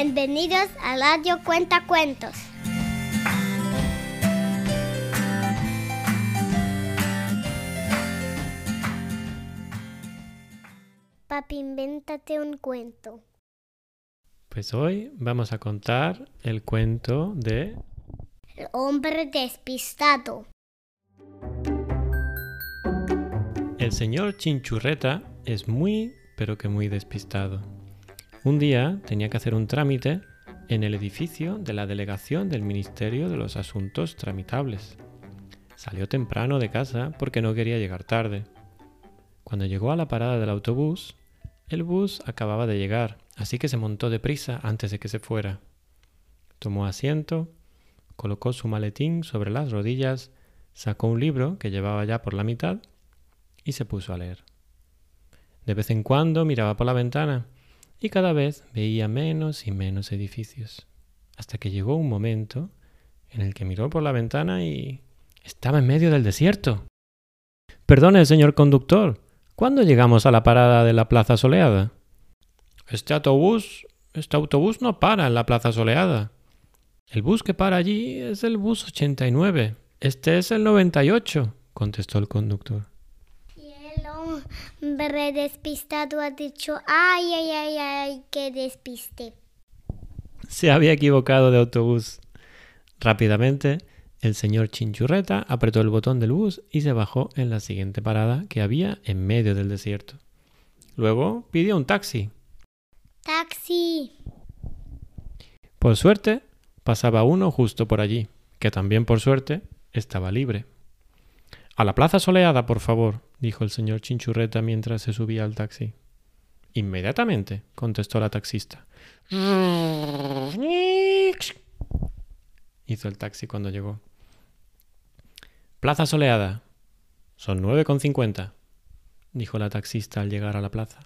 Bienvenidos a Radio Cuenta Cuentos. Papi, invéntate un cuento. Pues hoy vamos a contar el cuento de El hombre despistado. El señor Chinchurreta es muy, pero que muy despistado. Un día tenía que hacer un trámite en el edificio de la delegación del Ministerio de los Asuntos Tramitables. Salió temprano de casa porque no quería llegar tarde. Cuando llegó a la parada del autobús, el bus acababa de llegar, así que se montó deprisa antes de que se fuera. Tomó asiento, colocó su maletín sobre las rodillas, sacó un libro que llevaba ya por la mitad y se puso a leer. De vez en cuando miraba por la ventana y cada vez veía menos y menos edificios, hasta que llegó un momento en el que miró por la ventana y estaba en medio del desierto. Perdone, señor conductor, ¿cuándo llegamos a la parada de la Plaza Soleada? Este autobús, este autobús no para en la Plaza Soleada. El bus que para allí es el bus 89. Este es el 98, contestó el conductor. Hombre despistado ha dicho, ay, ay, ay, ay, qué despiste. Se había equivocado de autobús. Rápidamente, el señor Chinchurreta apretó el botón del bus y se bajó en la siguiente parada que había en medio del desierto. Luego pidió un taxi. Taxi. Por suerte, pasaba uno justo por allí, que también por suerte estaba libre. A la plaza soleada, por favor, dijo el señor Chinchurreta mientras se subía al taxi. Inmediatamente, contestó la taxista. Hizo el taxi cuando llegó. Plaza soleada. Son nueve con cincuenta, dijo la taxista al llegar a la plaza.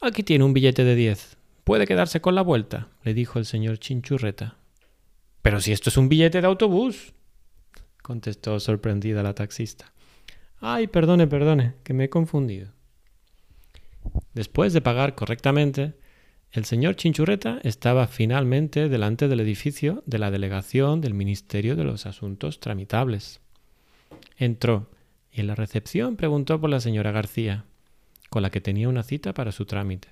Aquí tiene un billete de diez. Puede quedarse con la vuelta, le dijo el señor Chinchurreta. Pero si esto es un billete de autobús, contestó sorprendida la taxista. Ay, perdone, perdone, que me he confundido. Después de pagar correctamente, el señor Chinchurreta estaba finalmente delante del edificio de la delegación del Ministerio de los Asuntos Tramitables. Entró y en la recepción preguntó por la señora García, con la que tenía una cita para su trámite.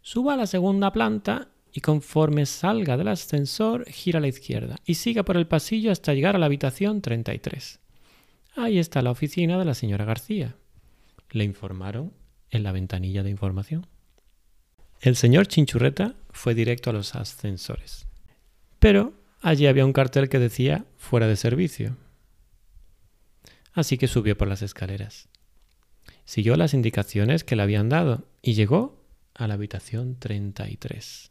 Suba a la segunda planta y conforme salga del ascensor gira a la izquierda y siga por el pasillo hasta llegar a la habitación 33. Ahí está la oficina de la señora García. Le informaron en la ventanilla de información. El señor Chinchurreta fue directo a los ascensores. Pero allí había un cartel que decía fuera de servicio. Así que subió por las escaleras. Siguió las indicaciones que le habían dado y llegó a la habitación 33.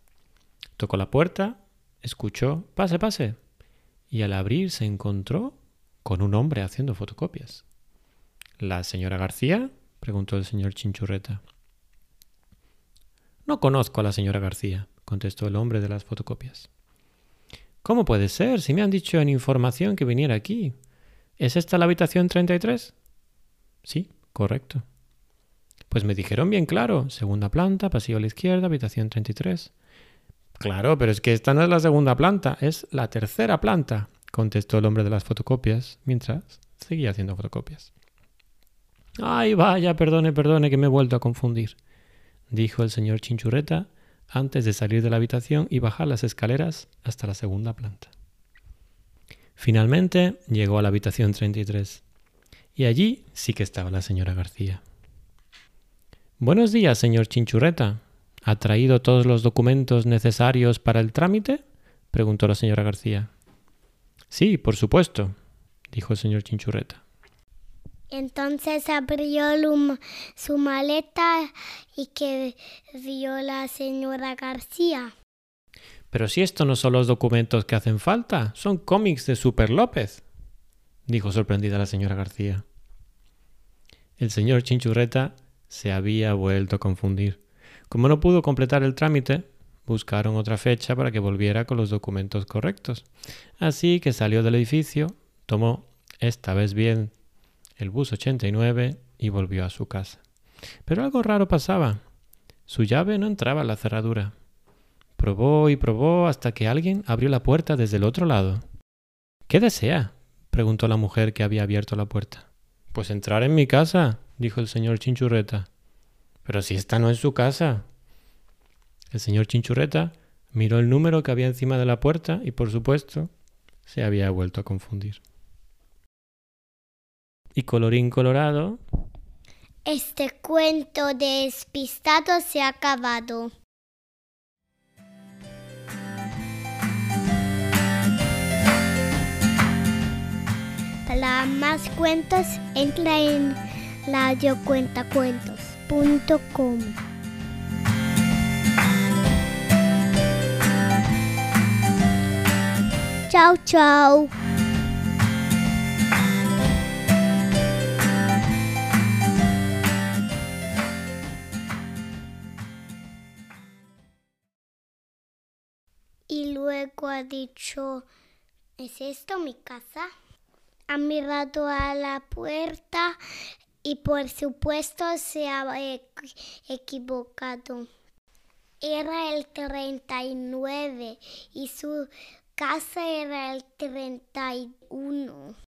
Tocó la puerta, escuchó, pase, pase, y al abrir se encontró con un hombre haciendo fotocopias. ¿La señora García? preguntó el señor Chinchurreta. No conozco a la señora García, contestó el hombre de las fotocopias. ¿Cómo puede ser? Si me han dicho en información que viniera aquí. ¿Es esta la habitación 33? Sí, correcto. Pues me dijeron bien claro, segunda planta, pasillo a la izquierda, habitación 33. Claro, pero es que esta no es la segunda planta, es la tercera planta, contestó el hombre de las fotocopias, mientras seguía haciendo fotocopias. Ay, vaya, perdone, perdone, que me he vuelto a confundir, dijo el señor Chinchurreta antes de salir de la habitación y bajar las escaleras hasta la segunda planta. Finalmente llegó a la habitación 33 y allí sí que estaba la señora García. Buenos días, señor Chinchurreta. ¿Ha traído todos los documentos necesarios para el trámite? preguntó la señora García. Sí, por supuesto, dijo el señor Chinchurreta. Entonces abrió su maleta y que vio la señora García. Pero si estos no son los documentos que hacen falta, son cómics de Super López, dijo sorprendida la señora García. El señor Chinchurreta se había vuelto a confundir. Como no pudo completar el trámite, buscaron otra fecha para que volviera con los documentos correctos. Así que salió del edificio, tomó, esta vez bien, el bus 89 y volvió a su casa. Pero algo raro pasaba. Su llave no entraba en la cerradura. Probó y probó hasta que alguien abrió la puerta desde el otro lado. ¿Qué desea? preguntó la mujer que había abierto la puerta. Pues entrar en mi casa, dijo el señor Chinchurreta. Pero si esta no es su casa. El señor Chinchurreta miró el número que había encima de la puerta y, por supuesto, se había vuelto a confundir. Y colorín colorado. Este cuento despistado se ha acabado. Para más cuentos, entra en Chao, chao. Y luego ha dicho, ¿es esto mi casa? Ha mirado a la puerta y por supuesto se ha equivocado. Era el 39 y su casa era el 31.